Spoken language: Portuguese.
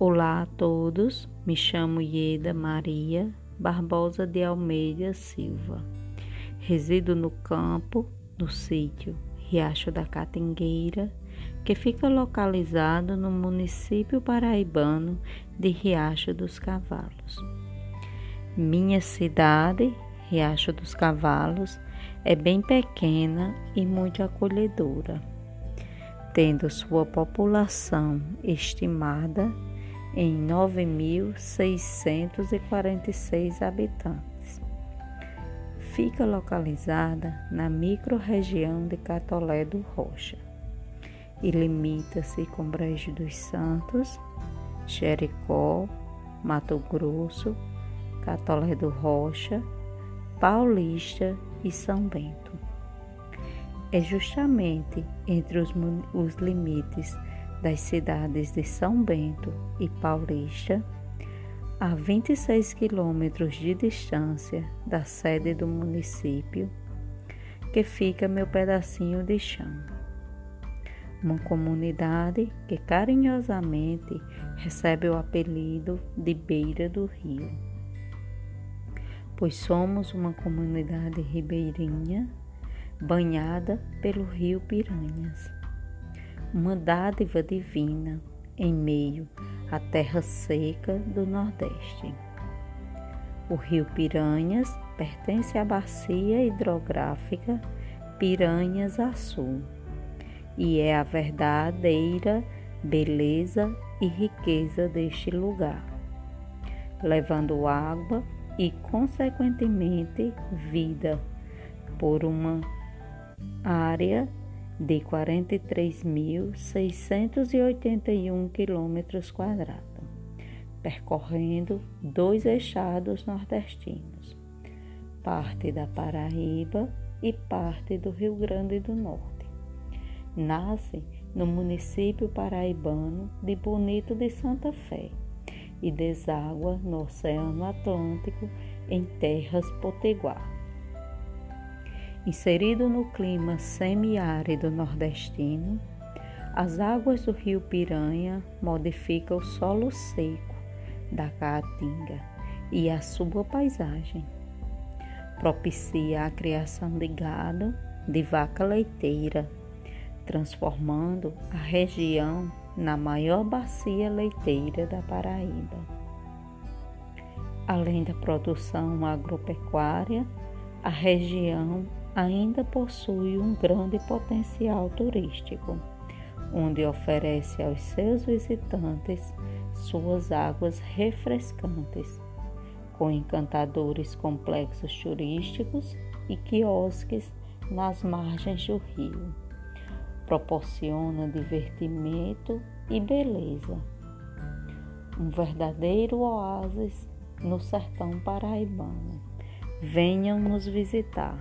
Olá a todos, me chamo Ieda Maria Barbosa de Almeida Silva. Resido no campo, no sítio Riacho da Catingueira, que fica localizado no município paraibano de Riacho dos Cavalos. Minha cidade, Riacho dos Cavalos, é bem pequena e muito acolhedora, tendo sua população estimada em 9.646 habitantes. Fica localizada na microrregião de Catolé do Rocha e limita-se com Brejo dos Santos, Jericó, Mato Grosso, Catolé do Rocha, Paulista e São Bento. É justamente entre os, os limites das cidades de São Bento e Paulista, a 26 quilômetros de distância da sede do município, que fica meu pedacinho de chão. Uma comunidade que carinhosamente recebe o apelido de Beira do Rio, pois somos uma comunidade ribeirinha banhada pelo rio Piranhas uma dádiva divina em meio à terra seca do Nordeste. O rio Piranhas pertence à bacia hidrográfica Piranhas Açu e é a verdadeira beleza e riqueza deste lugar, levando água e, consequentemente, vida por uma área de 43.681 quilômetros quadrados, percorrendo dois estados nordestinos, parte da Paraíba e parte do Rio Grande do Norte. Nasce no município paraibano de Bonito de Santa Fé e deságua no Oceano Atlântico em terras potiguar. Inserido no clima semiárido nordestino, as águas do rio Piranha modificam o solo seco da Caatinga e a sua paisagem. Propicia a criação de gado de vaca leiteira, transformando a região na maior bacia leiteira da Paraíba. Além da produção agropecuária, a região ainda possui um grande potencial turístico, onde oferece aos seus visitantes suas águas refrescantes, com encantadores complexos turísticos e quiosques nas margens do rio. Proporciona divertimento e beleza. Um verdadeiro oásis no sertão paraibano. Venham nos visitar.